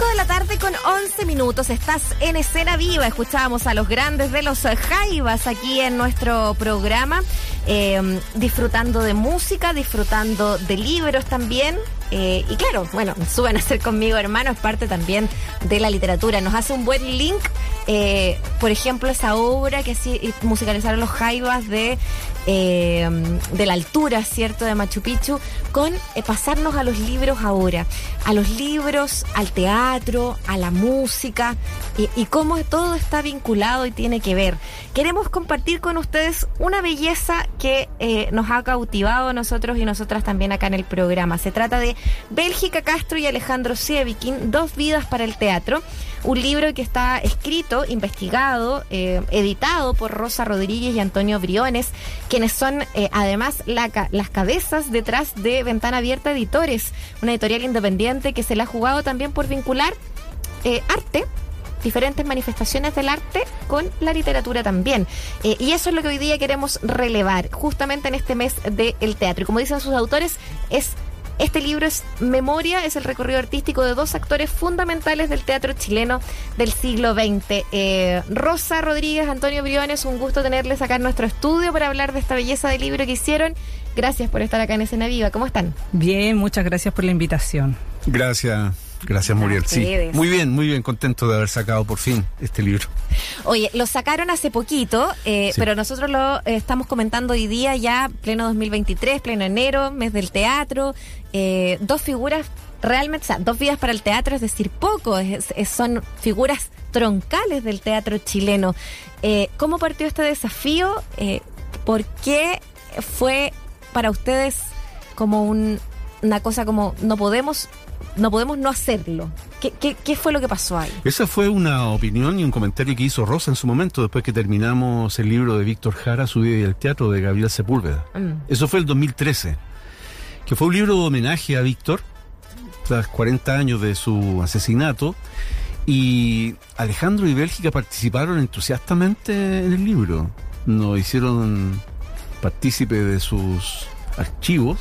5 de la tarde con 11 minutos. Estás en escena viva. Escuchábamos a los grandes de los Jaivas aquí en nuestro programa. Eh, disfrutando de música, disfrutando de libros también. Eh, y claro, bueno, suben a ser conmigo hermano, es parte también de la literatura. Nos hace un buen link, eh, por ejemplo, esa obra que sí, musicalizaron los Jaivas de, eh, de la altura, ¿cierto?, de Machu Picchu, con eh, pasarnos a los libros ahora, a los libros, al teatro, a la música y, cómo todo está vinculado y tiene que ver. Queremos compartir con ustedes una belleza que eh, nos ha cautivado a nosotros y nosotras también acá en el programa. Se trata de Bélgica Castro y Alejandro Sievikin, Dos vidas para el teatro, un libro que está escrito, investigado, eh, editado por Rosa Rodríguez y Antonio Briones, quienes son eh, además las cabezas detrás de Ventana Abierta Editores, una editorial independiente que se la ha jugado también por vincular eh, arte diferentes manifestaciones del arte con la literatura también. Y eso es lo que hoy día queremos relevar, justamente en este mes del teatro. Como dicen sus autores, es este libro es memoria, es el recorrido artístico de dos actores fundamentales del teatro chileno del siglo XX. Eh, Rosa Rodríguez, Antonio Briones, un gusto tenerles acá en nuestro estudio para hablar de esta belleza de libro que hicieron. Gracias por estar acá en Escena Viva. ¿Cómo están? Bien, muchas gracias por la invitación. Gracias, gracias Muriel. Sí, muy bien, muy bien, contento de haber sacado por fin este libro. Oye, lo sacaron hace poquito, eh, Sí. pero nosotros lo eh, estamos comentando hoy día, ya pleno 2023, pleno enero, mes del teatro, eh, dos figuras realmente, o sea, dos vidas para el teatro, es decir, poco, es- es- son figuras troncales del teatro chileno. ¿Cómo partió este desafío? ¿Por qué fue para ustedes como un- una cosa como no podemos, no podemos no hacerlo? ¿Qué, qué, qué fue lo que pasó ahí? Esa fue una opinión y un comentario que hizo Rosa en su momento, después que terminamos el libro de Víctor Jara, Su vida y el teatro, de Gabriel Sepúlveda. Mm. Eso fue el 2013, que fue un libro de homenaje a Víctor, tras 40 años de su asesinato, y Alejandro y Bélgica participaron entusiastamente en el libro. Nos hicieron partícipe de sus archivos,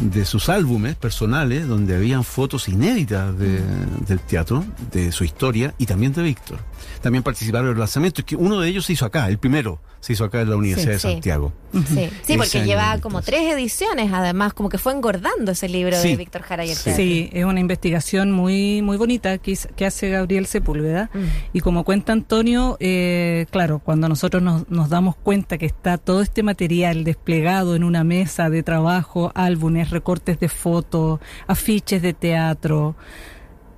de sus álbumes personales, donde habían fotos inéditas de- del teatro, de su historia y también de Víctor. También participaron en el lanzamiento, que uno de ellos se hizo acá, el primero se hizo acá en la Universidad Sí. de Santiago. Sí, sí porque año lleva entonces. como tres ediciones, además, como que fue engordando ese libro de. Víctor Jara y el Sí. es una investigación muy muy bonita que, hace Gabriel Sepúlveda. Mm. Y como cuenta Antonio, eh, claro, cuando nosotros nos, nos damos cuenta que está todo este material desplegado en una mesa de trabajo, álbumes, recortes de fotos, afiches de teatro,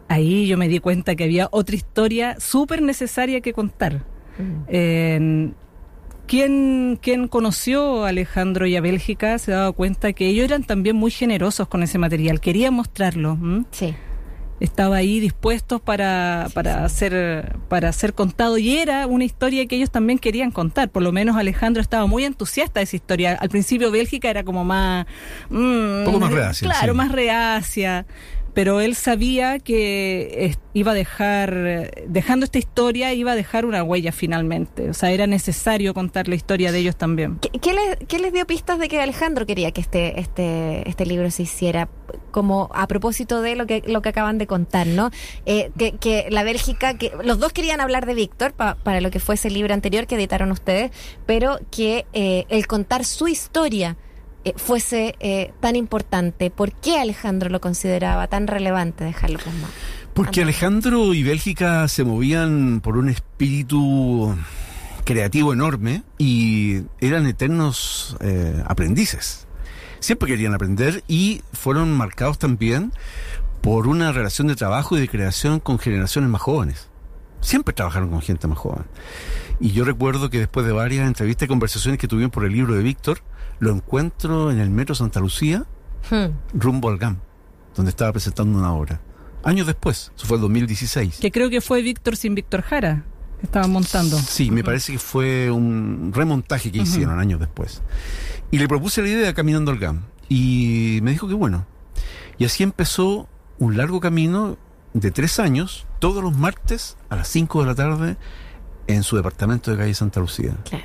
ahí yo me di cuenta que había otra historia súper necesaria que contar. Mm. Eh, quien, quien conoció a Alejandro y a Bélgica se daba cuenta que ellos eran también muy generosos con ese material, querían mostrarlo. ¿m? Sí. estaba ahí dispuestos para, para ser para ser contado y era una historia que ellos también querían contar por lo menos Alejandro estaba muy entusiasta de esa historia al principio Bélgica era como más un poco más reacia, claro sí. más reacia pero él sabía que iba a dejar dejando esta historia iba a dejar una huella finalmente o sea era necesario contar la historia de ellos también ¿Qué, les, dio pistas de que Alejandro quería que este, este, este libro se hiciera? Como a propósito de lo que, lo que acaban de contar, ¿no? Eh, que, la Bélgica, que los dos querían hablar de Víctor pa- para lo que fue ese libro anterior que editaron ustedes, pero que eh, el contar su historia eh, fuese eh, tan importante. ¿Por qué Alejandro lo consideraba tan relevante dejarlo plasmado? Porque Alejandro y Bélgica se movían por un espíritu creativo enorme y eran eternos eh, aprendices. Siempre querían aprender y fueron marcados también por una relación de trabajo y de creación con generaciones más jóvenes. Siempre trabajaron con gente más joven. Y yo recuerdo que después de varias entrevistas y conversaciones que tuvimos por el libro de Víctor, lo encuentro en el Metro Santa Lucía, Hmm. rumbo al GAM, donde estaba presentando una obra. Años después, eso fue el 2016. que creo que fue Víctor sin Víctor Jara que estaban montando Sí, me parece que fue un remontaje que hicieron años después. Y le propuse la idea de Caminando al GAM. Y me dijo que bueno. Y así empezó un largo camino de tres años, todos los martes a las 5 de la tarde, en su departamento de calle Santa Lucía. Claro.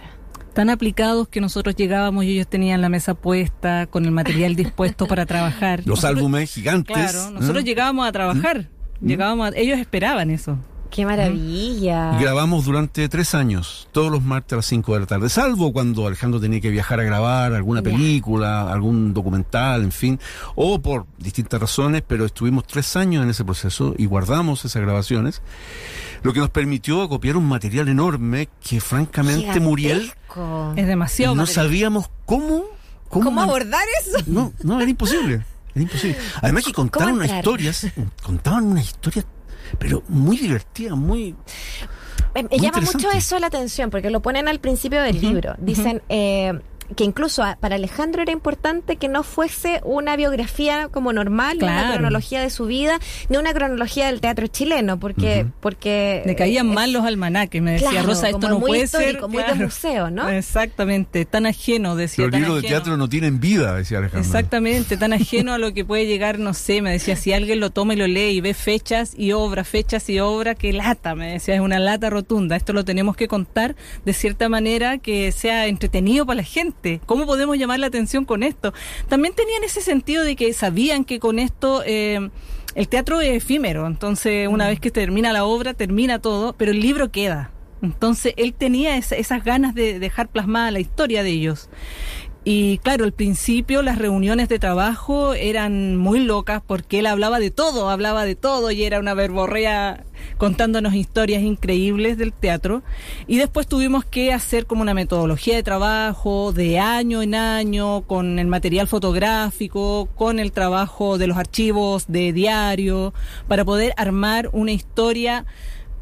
Tan aplicados que nosotros llegábamos y ellos tenían la mesa puesta con el material dispuesto para trabajar. Los Nosotros- álbumes gigantes. Claro, nosotros ¿eh? llegábamos a trabajar Llegábamos a- ellos esperaban eso. Qué maravilla. Y grabamos durante tres años, todos los martes a las 5 de la tarde, salvo cuando Alejandro tenía que viajar a grabar alguna película, algún documental, en fin, o por distintas razones, pero estuvimos tres años en ese proceso y guardamos esas grabaciones, lo que nos permitió acopiar un material enorme que francamente Muriel. Es demasiado. no material. sabíamos cómo... ¿Cómo, ¿Cómo man- abordar eso? No, no, era imposible. Era imposible. Además que contaban unas historias, contaban unas historias, pero muy divertidas, muy... Me, me Muy llama mucho eso la atención, porque lo ponen al principio del libro. Dicen eh, que incluso para Alejandro era importante que no fuese una biografía como normal, una Claro. cronología de su vida, ni una cronología del teatro chileno, porque... porque Le caían eh, mal los almanaques, me decía claro, Rosa, esto no muy puede ser. muy de museo, ¿no? Exactamente, tan ajeno, decía. Los libros de teatro no tienen vida, decía Alejandro. Exactamente, tan ajeno a lo que puede llegar, no sé, me decía, si alguien lo toma y lo lee y ve fechas y obra, fechas y obra, qué lata, me decía, es una lata rotunda, esto lo tenemos que contar de cierta manera que sea entretenido para la gente. ¿Cómo podemos llamar la atención con esto? También tenían ese sentido de que sabían que con esto... Eh, el teatro es efímero, entonces una vez que termina la obra, termina todo, pero el libro queda. Entonces él tenía esa- esas ganas de dejar plasmada la historia de ellos. Y claro, al principio las reuniones de trabajo eran muy locas porque él hablaba de todo, hablaba de todo y era una verborrea contándonos historias increíbles del teatro. Y después tuvimos que hacer como una metodología de trabajo de año en año con el material fotográfico, con el trabajo de los archivos de diario, para poder armar una historia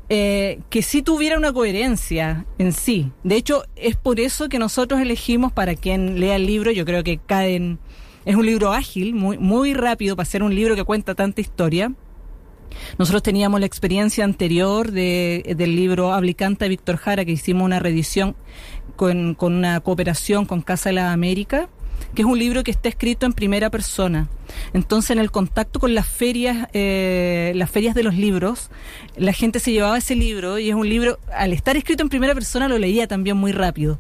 eh, que sí tuviera una coherencia en sí. De hecho, es por eso que nosotros elegimos para quien lea el libro, yo creo que caen, es un libro ágil, muy, muy rápido para ser un libro que cuenta tanta historia. Nosotros teníamos la experiencia anterior de, del libro Hablicanta de Víctor Jara, que hicimos una reedición con, con una cooperación con Casa de la América, que es un libro que está escrito en primera persona. Entonces, en el contacto con las ferias, eh, las ferias de los libros, la gente se llevaba ese libro y es un libro, al estar escrito en primera persona, lo leía también muy rápido.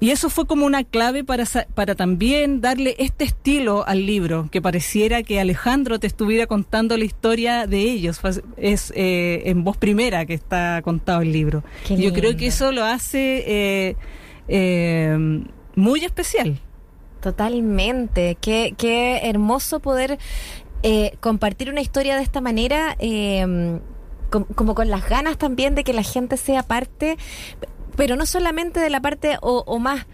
Y eso fue como una clave para, para también darle este estilo al libro, que pareciera que Alejandro te estuviera contando la historia de ellos. Es eh, en voz primera que está contado el libro. Yo creo que eso lo hace eh, muy especial. Totalmente. Qué, qué hermoso poder eh, compartir una historia de esta manera, eh, com- como con las ganas también de que la gente sea parte, pero no solamente de la parte o, o más.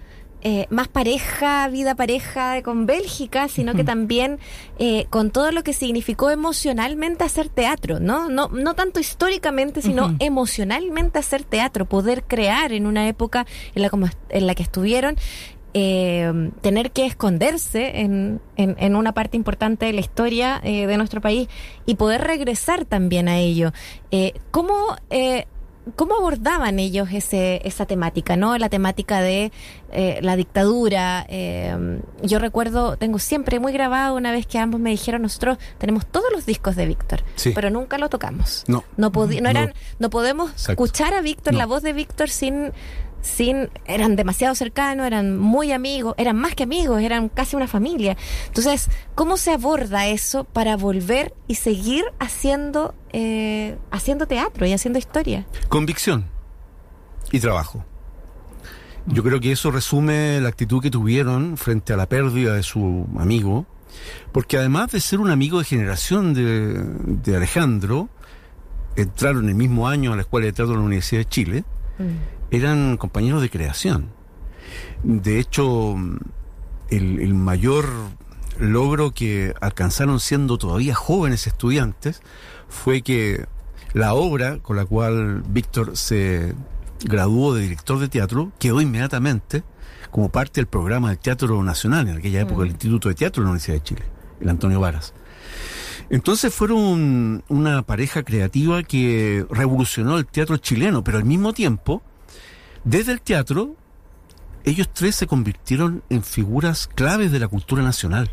eh, más pareja, vida pareja con Bélgica, sino que también eh, con todo lo que significó emocionalmente hacer teatro, ¿no? No, no tanto históricamente, sino emocionalmente hacer teatro, poder crear en una época en la, como en la que estuvieron eh, tener que esconderse en, en, en una parte importante de la historia eh, de nuestro país y poder regresar también a ello. Eh, ¿Cómo... Eh, ¿Cómo abordaban ellos ese, esa temática, no? La temática de eh, la dictadura. eh, yo recuerdo, tengo siempre muy grabado una vez que ambos me dijeron, nosotros tenemos todos los discos de Víctor, Sí. pero nunca lo tocamos. No. No, no, eran, No. no podemos Exacto. escuchar a Víctor, la voz de Víctor sin, sin, eran demasiado cercanos, eran muy amigos, eran más que amigos, eran casi una familia. Entonces, ¿cómo se aborda eso para volver y seguir haciendo, eh, haciendo teatro y haciendo historia? Convicción y trabajo. Yo creo que eso resume la actitud que tuvieron frente a la pérdida de su amigo, porque además de ser un amigo de generación de, de Alejandro, entraron el mismo año a la Escuela de Teatro de la Universidad de Chile, eran compañeros de creación. De hecho, el, el mayor logro que alcanzaron siendo todavía jóvenes estudiantes fue que la obra con la cual Víctor se graduó de director de teatro quedó inmediatamente como parte del programa del Teatro Nacional, en aquella época el Instituto de Teatro de la Universidad de Chile, el Antonio Varas. Entonces fueron una pareja creativa que revolucionó el teatro chileno, pero al mismo tiempo, desde el teatro, ellos tres se convirtieron en figuras claves de la cultura nacional.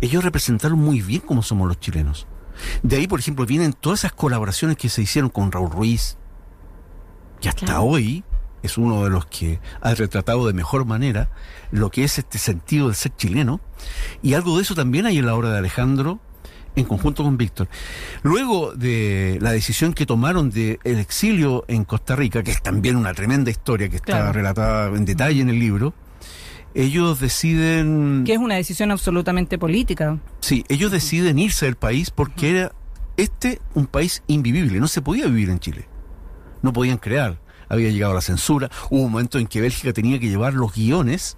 Ellos representaron muy bien cómo somos los chilenos. De ahí, por ejemplo, vienen todas esas colaboraciones que se hicieron con Raúl Ruiz, que hasta Claro. hoy es uno de los que ha retratado de mejor manera lo que es este sentido del ser chileno. Y algo de eso también hay en la obra de Alejandro, en conjunto con Víctor. Luego de la decisión que tomaron de el exilio en Costa Rica, que es también una tremenda historia que está Claro. relatada en detalle en el libro, ellos deciden... Que es una decisión absolutamente política. Sí, ellos deciden irse del país porque era este un país invivible, no se podía vivir en Chile. No podían crear. Había llegado la censura. Hubo un momento en que Bélgica tenía que llevar los guiones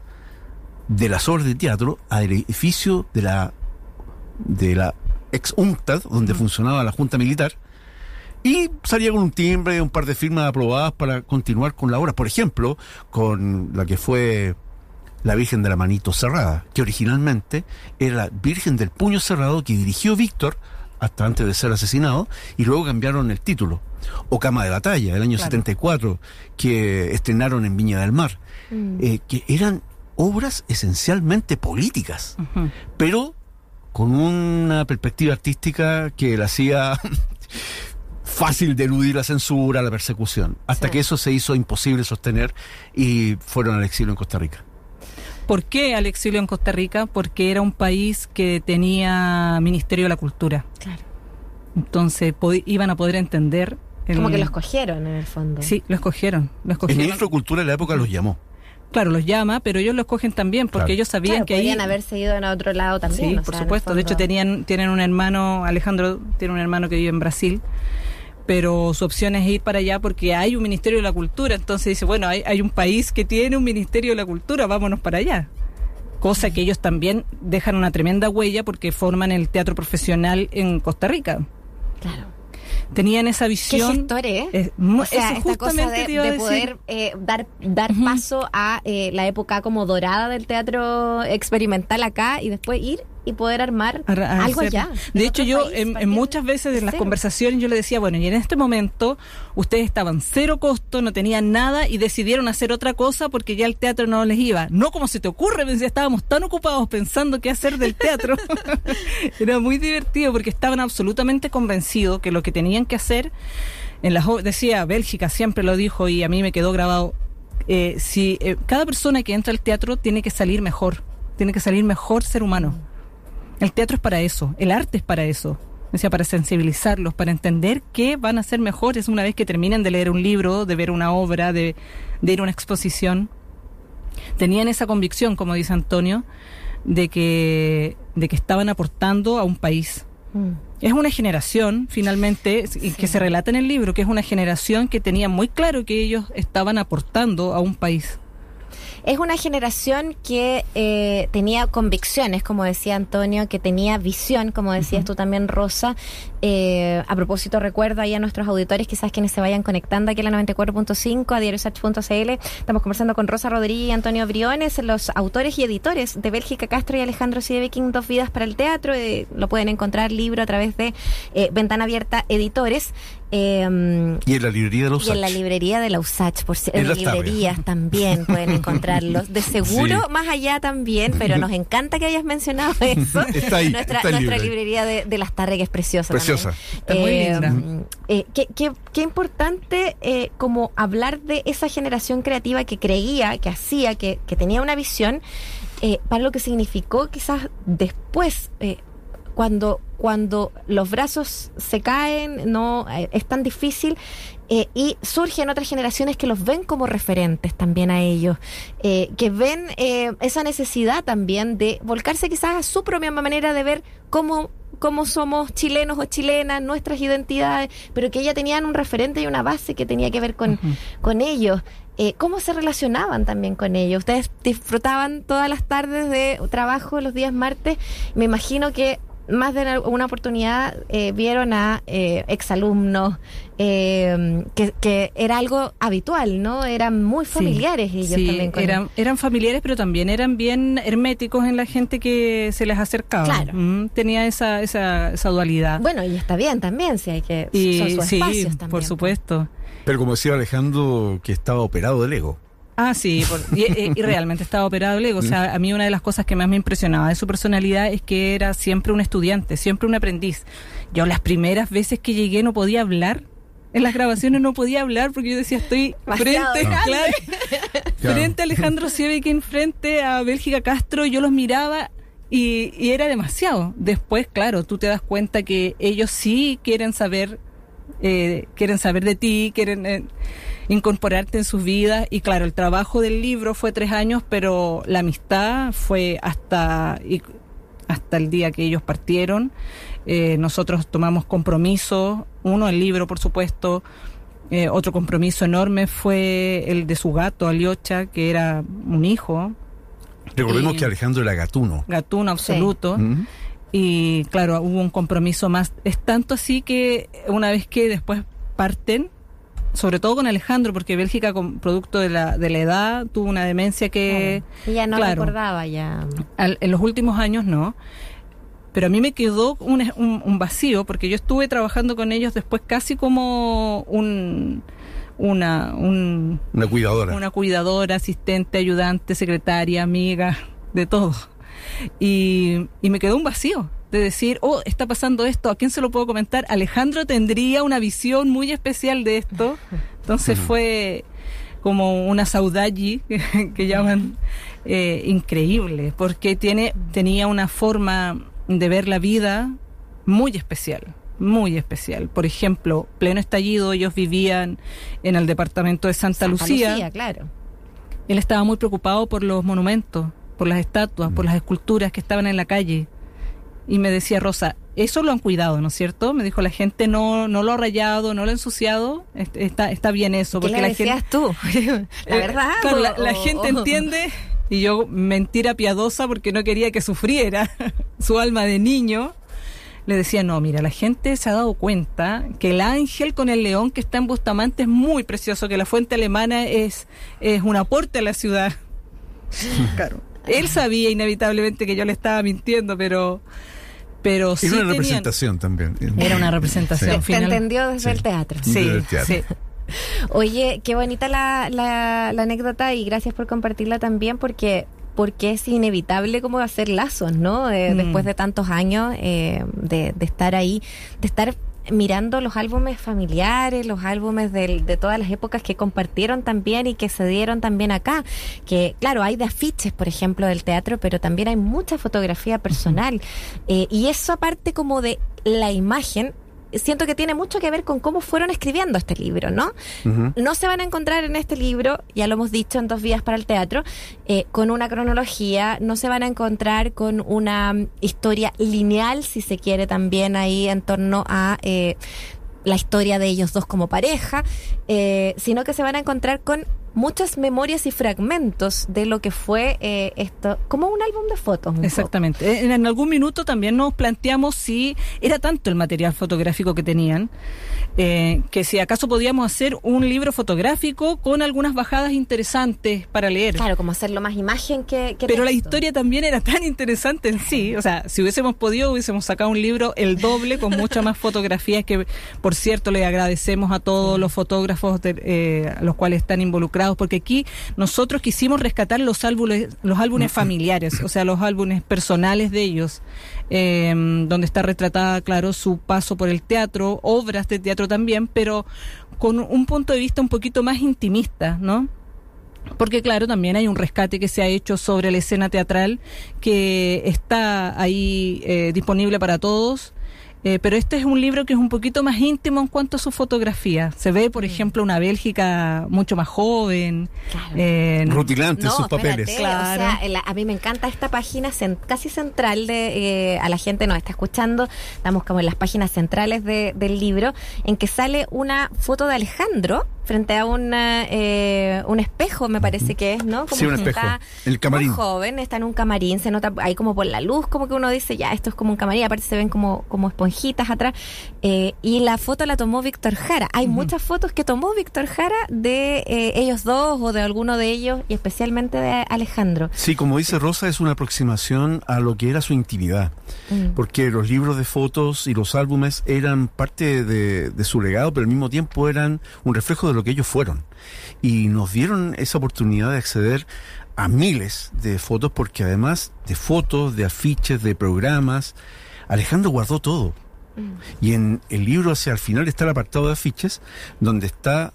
de las obras de teatro al edificio de la de la ex UNCTAD, donde funcionaba la Junta Militar, y salía con un timbre, un par de firmas aprobadas para continuar con la obra. Por ejemplo, con la que fue la Virgen de la Manito Cerrada, que originalmente era la Virgen del Puño Cerrado que dirigió Víctor hasta antes de ser asesinado, y luego cambiaron el título. O Cama de Batalla, del año Claro. 74, que estrenaron en Viña del Mar, Mm. eh, que eran obras esencialmente políticas, pero con una perspectiva artística que la hacía fácil de eludir la censura, la persecución, hasta Sí. que eso se hizo imposible sostener y fueron al exilio en Costa Rica. ¿Por qué al exilio en Costa Rica? Porque era un país que tenía Ministerio de la Cultura. Claro. Entonces iban a poder entender. el- Como que lo escogieron en el fondo. Sí, lo escogieron. Lo El escogieron. ministro de Cultura de la época los llamó. Claro, los llama, pero ellos lo escogen también porque Claro. ellos sabían Claro, que ahí. podrían haberse ido en otro lado también. Sí, o por sea, supuesto. De hecho, tenían, tienen un hermano, Alejandro tiene un hermano que vive en Brasil, pero su opción es ir para allá porque hay un Ministerio de la Cultura. Entonces dice, bueno, hay, hay un país que tiene un Ministerio de la Cultura, vámonos para allá. Cosa que ellos también dejan una tremenda huella porque forman el teatro profesional en Costa Rica. Claro. Tenían esa Qué visión. gestores, ¿eh? Es o sea, esta cosa de, poder eh, dar, dar paso a eh, la época como dorada del teatro experimental acá y después ir y poder armar algo allá. De hecho, yo país, en, muchas veces en las cero. conversaciones yo le decía, bueno, y en este momento ustedes estaban cero costo, no tenían nada y decidieron hacer otra cosa porque ya el teatro no les iba. No como se te ocurre, estábamos tan ocupados pensando qué hacer del teatro. Era muy divertido porque estaban absolutamente convencidos que lo que tenían que hacer, en las decía, Bélgica siempre lo dijo y a mí me quedó grabado, eh, si eh, cada persona que entra al teatro tiene que salir mejor, tiene que salir mejor ser humano. El teatro es para eso, el arte es para eso. O sea, para sensibilizarlos, para entender que van a ser mejores una vez que terminen de leer un libro, de ver una obra, de, de ir a una exposición. Tenían esa convicción, como dice Antonio, de que, de que estaban aportando a un país. Mm. Es una generación, finalmente, Sí. que se relata en el libro, que es una generación que tenía muy claro que ellos estaban aportando a un país. Es una generación que eh, tenía convicciones, como decía Antonio, que tenía visión, como decías tú también, Rosa. Eh, a propósito, recuerdo ahí a nuestros auditores, quizás quienes se vayan conectando aquí a la 94.5, a diariosach.cl. Estamos conversando con Rosa Rodríguez y Antonio Briones, los autores y editores de Bélgica Castro y Alejandro Siedeking, Dos Vidas para el Teatro. Eh, lo pueden encontrar libro a través de eh, Ventana Abierta Editores. Eh, Y en la librería de los y en la librería de la USACH, por si- En en las librerías también pueden encontrarlos. De seguro, Sí. más allá también, pero nos encanta que hayas mencionado eso. Está ahí, nuestra está nuestra libre. librería de, de las tardes, que es preciosa. Preciosa. Está muy linda. eh, qué, qué- qué importante eh, como hablar de esa generación creativa que creía, que hacía, que, que tenía una visión, eh, para lo que significó quizás después. Cuando, cuando los brazos se caen, no eh, es tan difícil eh, y surgen otras generaciones que los ven como referentes también a ellos, eh, que ven eh, esa necesidad también de volcarse quizás a su propia manera de ver cómo cómo somos chilenos o chilenas, nuestras identidades, pero que ya tenían un referente y una base que tenía que ver con, con ellos. Eh, ¿Cómo se relacionaban también con ellos? Ustedes disfrutaban todas las tardes de trabajo los días martes. Me imagino que más de una oportunidad eh, vieron a eh, exalumnos, eh, que, que era algo habitual, ¿no? Eran muy Sí, familiares ellos sí, también con eran, eran familiares, pero también eran bien herméticos en la gente que se les acercaba. Claro. Mm, tenía esa, esa, esa dualidad. Bueno, y está bien también, si hay que... y son sus sí, espacios también. por supuesto. Pero como decía Alejandro, que estaba operado del ego. Ah, sí, por- y, y- y realmente estaba operado el ego. O sea, a mí una de las cosas que más me impresionaba de su personalidad es que era siempre un estudiante, siempre un aprendiz. Yo las primeras veces que llegué no podía hablar. En las grabaciones no podía hablar porque yo decía, estoy frente, grande. claro, Claro. frente a Alejandro Siebekin, frente a Bélgica Castro, yo los miraba y, y era demasiado. Después, claro, tú te das cuenta que ellos sí quieren saber, eh, quieren saber de ti, quieren eh, incorporarte en sus vidas. Y claro, el trabajo del libro fue tres años, pero la amistad fue hasta, hasta el día que ellos partieron. Eh, nosotros tomamos compromisos, uno el libro, por supuesto. Eh, otro compromiso enorme fue el de su gato, Aliocha, que era un hijo, Recordemos Y- que Alejandro era gatuno. gatuno absoluto. ¿Mm? Y claro, hubo un compromiso más. Es tanto así que una vez que después parten, sobre todo con Alejandro, porque Bélgica, con producto de la, de la edad, tuvo una demencia que Y ya no claro. recordaba ya. al- en los últimos años no. Pero a mí me quedó un, un- un vacío, porque yo estuve trabajando con ellos después casi como un, una, un, Una cuidadora. una cuidadora, asistente, ayudante, secretaria, amiga, de todo. Y, y me quedó un vacío de decir, oh, está pasando esto, ¿a quién se lo puedo comentar? Alejandro tendría una visión muy especial de esto. Entonces fue como una saudade que, que llaman eh, increíble, porque tiene, tenía una forma de ver la vida muy especial, muy especial. Por ejemplo, pleno estallido, ellos vivían en el departamento de Santa, Santa Lucía. claro. Él estaba muy preocupado por los monumentos, por las estatuas, por las esculturas que estaban en la calle. Y me decía Rosa, eso lo han cuidado, ¿no es cierto? Me dijo, la gente no, no lo ha rayado, no lo ha ensuciado, est- está, está bien eso. ¿Qué porque la gente, tú? la verdad. claro, o- la, la o- gente o- entiende, y yo mentira piadosa porque no quería que sufriera su alma de niño. Le decía, no, mira, la gente se ha dado cuenta que el ángel con el león que está en Bustamante es muy precioso, que la fuente alemana es, es un aporte a la ciudad. claro. Él sabía inevitablemente que yo le estaba mintiendo, pero, pero sí Era una tenían- representación también. Era una representación Sí. Te final. entendió desde Sí. el teatro. Sí, Del teatro. sí. Oye, qué bonita la, la, la anécdota y gracias por compartirla también porque porque es inevitable como hacer lazos, ¿no? Eh, Mm. Después de tantos años eh, de, de estar ahí, de estar mirando los álbumes familiares, los álbumes del- de todas las épocas que compartieron también y que se dieron también acá. Que claro, hay de afiches, por ejemplo, del teatro, pero también hay mucha fotografía personal. Eh, y eso aparte como de la imagen, siento que tiene mucho que ver con cómo fueron escribiendo este libro, ¿no? No se van a encontrar en este libro, ya lo hemos dicho en dos vías para el teatro, eh, con una cronología, no se van a encontrar con una mm, historia lineal, si se quiere, también ahí en torno a eh, la historia de ellos dos como pareja, eh, sino que se van a encontrar con muchas memorias y fragmentos de lo que fue eh, esto, como un álbum de fotos. poco. Exactamente. En, en algún minuto también nos planteamos si era tanto el material fotográfico que tenían, eh, que si acaso podíamos hacer un libro fotográfico con algunas bajadas interesantes para leer. Claro, como hacerlo más imagen que... que Pero la historia también era tan interesante en sí. O sea, si hubiésemos podido, hubiésemos sacado un libro el doble con muchas más fotografías que, por cierto, le agradecemos a todos los fotógrafos de, eh, a los cuales están involucrados, porque aquí nosotros quisimos rescatar los álbumes, los álbumes familiares, o sea, los álbumes personales de ellos, eh, donde está retratada, claro, su paso por el teatro, obras de teatro también, pero con un punto de vista un poquito más intimista, ¿no? Porque claro, también hay un rescate que se ha hecho sobre la escena teatral que está ahí eh, disponible para todos. Eh, pero este es un libro que es un poquito más íntimo en cuanto a su fotografía. Se ve, por ejemplo, una Bélgica mucho más joven. Claro. eh, Rutilante en sus espérate, papeles. Claro. O sea, la- a mí me encanta esta página casi central de eh, a la gente nos está escuchando. Estamos como en las páginas centrales de- del libro, en que sale una foto de Alejandro frente a una, eh, un espejo, me parece que es, ¿no? Sí, un espejo. está El camarín. muy joven, está en un camarín, se nota ahí como por la luz, como que uno dice, ya, esto es como un camarín, aparte se ven como, como esponjitas atrás. Eh, y la foto la tomó Víctor Jara. Hay muchas fotos que tomó Víctor Jara de eh, ellos dos o de alguno de ellos y especialmente de Alejandro. Sí, como dice Rosa, es una aproximación a lo que era su intimidad, Mm. porque los libros de fotos y los álbumes eran parte de, de su legado, pero al mismo tiempo eran un reflejo de lo que ellos fueron. Y nos dieron esa oportunidad de acceder a miles de fotos, porque además de fotos, de afiches, de programas, Alejandro guardó todo. Y en el libro hacia el final está el apartado de afiches, donde está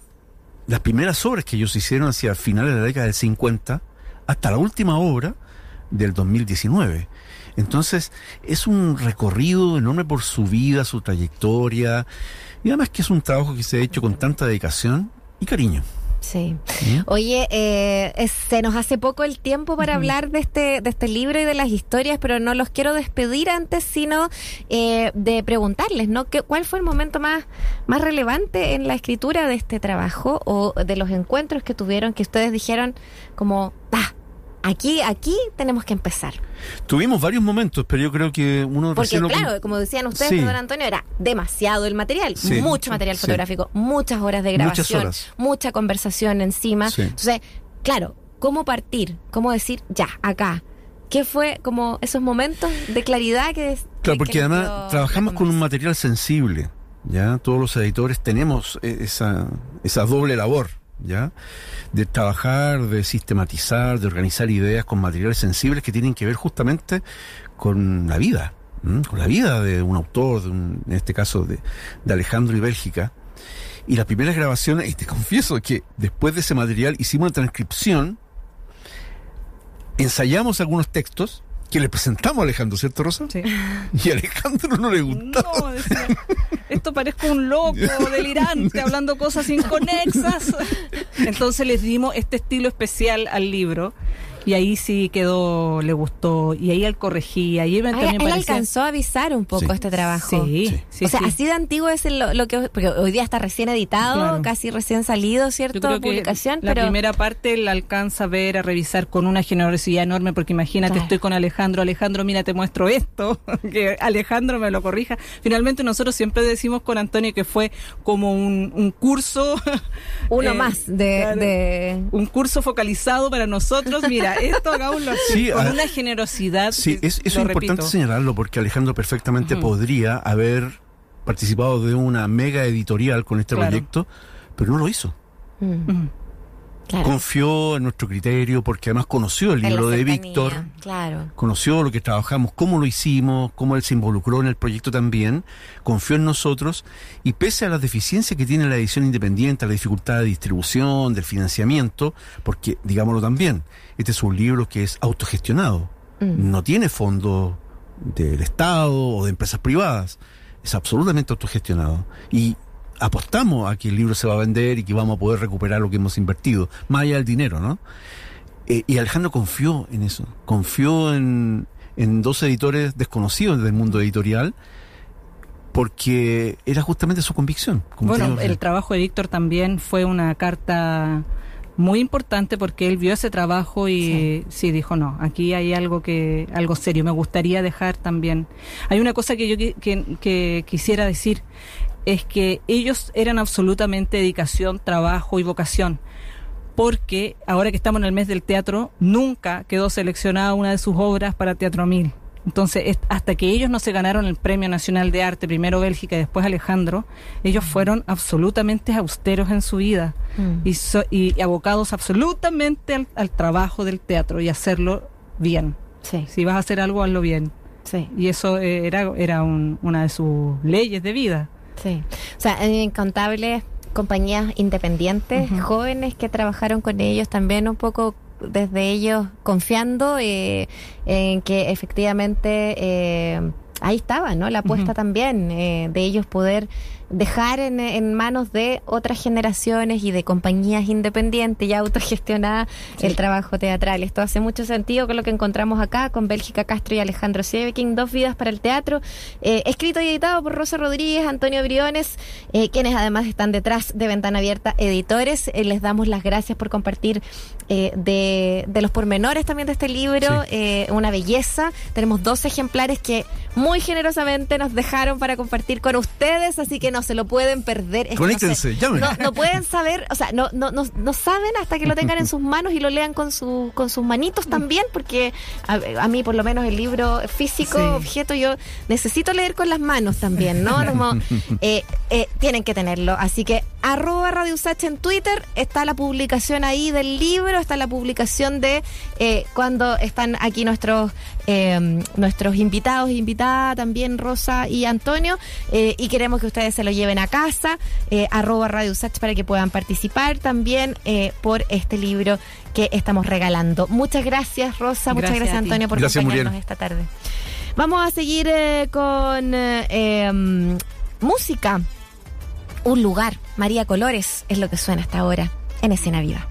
las primeras obras que ellos hicieron hacia el final de la década del 50 hasta la última obra del 2019. Entonces, es un recorrido enorme por su vida, su trayectoria, y además que es un trabajo que se ha hecho con tanta dedicación y cariño. Sí. Oye, eh, se nos hace poco el tiempo para hablar de este, de este libro y de las historias, pero no los quiero despedir antes, sino eh, de preguntarles, ¿no? ¿Qué, ¿Cuál fue el momento más, más relevante en la escritura de este trabajo o de los encuentros que tuvieron que ustedes dijeron como, ah, aquí, aquí tenemos que empezar. Tuvimos varios momentos, pero yo creo que uno Porque claro, como decían ustedes, don Antonio, era demasiado el material, mucho material fotográfico, muchas horas de grabación, mucha conversación encima. Entonces, claro, ¿cómo partir? ¿Cómo decir, ya, acá? ¿Qué fue como esos momentos de claridad que... Claro, porque además trabajamos con un material sensible, ¿ya? Todos los editores tenemos e-, esa, esa doble labor, De trabajar, de sistematizar, de organizar ideas con materiales sensibles que tienen que ver justamente con la vida, con la vida de un autor, en este caso de, de Alejandro y Bélgica. Y las primeras grabaciones, y te confieso que después de ese material hicimos una transcripción, ensayamos algunos textos, que le presentamos a Alejandro, ¿cierto, Rosa? Sí. Y a Alejandro no le gustó. No, decía, esto parezco un loco delirante hablando cosas inconexas. Entonces les dimos este estilo especial al libro y ahí sí quedó, le gustó, y ahí él corregía, ahí también él alcanzó a avisar un poco este trabajo. Sí, sí. O sea, así de antiguo es lo, que, porque hoy día está recién editado, casi recién salido, ¿cierto? Publicación. la primera parte la alcanza a ver, a revisar con una generosidad enorme, porque imagínate, estoy con Alejandro, Alejandro, mira, te muestro esto, que Alejandro me lo corrija. Finalmente nosotros siempre decimos con Antonio que fue como un, curso. Uno eh, más de... Un curso focalizado para nosotros, mira, esto hagámoslo así, con una generosidad. Sí, es, es importante señalarlo porque Alejandro perfectamente podría haber participado de una mega editorial con este proyecto, pero no lo hizo. Confió en nuestro criterio porque además conoció el libro de Víctor, claro. conoció lo que trabajamos, cómo lo hicimos, cómo él se involucró en el proyecto también, confió en nosotros y pese a las deficiencias que tiene la edición independiente, la dificultad de distribución, del financiamiento, porque digámoslo también, este es un libro que es autogestionado, mm. no tiene fondo del Estado o de empresas privadas, es absolutamente autogestionado. Y apostamos a que el libro se va a vender y que vamos a poder recuperar lo que hemos invertido, más allá del dinero, ¿no? Eh, y Alejandro confió en eso, confió en, en dos editores desconocidos del mundo editorial, porque era justamente su convicción. Bueno, el trabajo de Víctor también fue una carta muy importante porque él vio ese trabajo y sí. dijo no aquí hay algo que algo serio me gustaría dejar también hay una cosa que yo que, que quisiera decir es que ellos eran absolutamente dedicación, trabajo y vocación. Porque ahora que estamos en el mes del teatro, nunca quedó seleccionada una de sus obras para Teatro Mil. Entonces, hasta que ellos no se ganaron el Premio Nacional de Arte, primero Bélgica y después Alejandro, ellos fueron absolutamente austeros en su vida mm. y, abocados absolutamente al, trabajo del teatro y hacerlo bien. Si vas a hacer algo, hazlo bien. Y eso eh, era, era una de sus leyes de vida. Sí. O sea, incontables compañías independientes, jóvenes que trabajaron con ellos también un poco desde ellos confiando eh, en que efectivamente eh, ahí estaba, ¿no? La apuesta también eh, de ellos poder dejar en, en, manos de otras generaciones y de compañías independientes y autogestionadas el trabajo teatral. Esto hace mucho sentido con lo que encontramos acá con Bélgica Castro y Alejandro Siebeking, Dos vidas para el teatro, eh, escrito y editado por Rosa Rodríguez, Antonio Briones, eh, quienes además están detrás de Ventana Abierta Editores. Eh, les damos las gracias por compartir de, de, los pormenores también de este libro, una belleza. Tenemos dos ejemplares que muy generosamente nos dejaron para compartir con ustedes, así que no se lo pueden perder. Conéctense, no, no, pueden saber, o sea, no, no, no, no, saben hasta que lo tengan en sus manos y lo lean con, su, con sus manitos también, porque a, mí por lo menos el libro físico, objeto, yo necesito leer con las manos también, ¿no? Eh, eh, tienen que tenerlo. Así que arroba Radio en Twitter, está la publicación ahí del libro, está la publicación de eh, cuando están aquí nuestros, nuestros invitados e invitadas a también Rosa y Antonio eh, y queremos que ustedes se lo lleven a casa, eh, arroba Radio Usach para que puedan participar también eh, por este libro que estamos regalando. Muchas gracias Rosa, muchas Gracias. Antonio por Gracias, acompañarnos Muriel. esta tarde. Vamos a seguir eh, con eh, em, música. Un lugar, María Colores, es lo que suena hasta ahora en Escena Viva.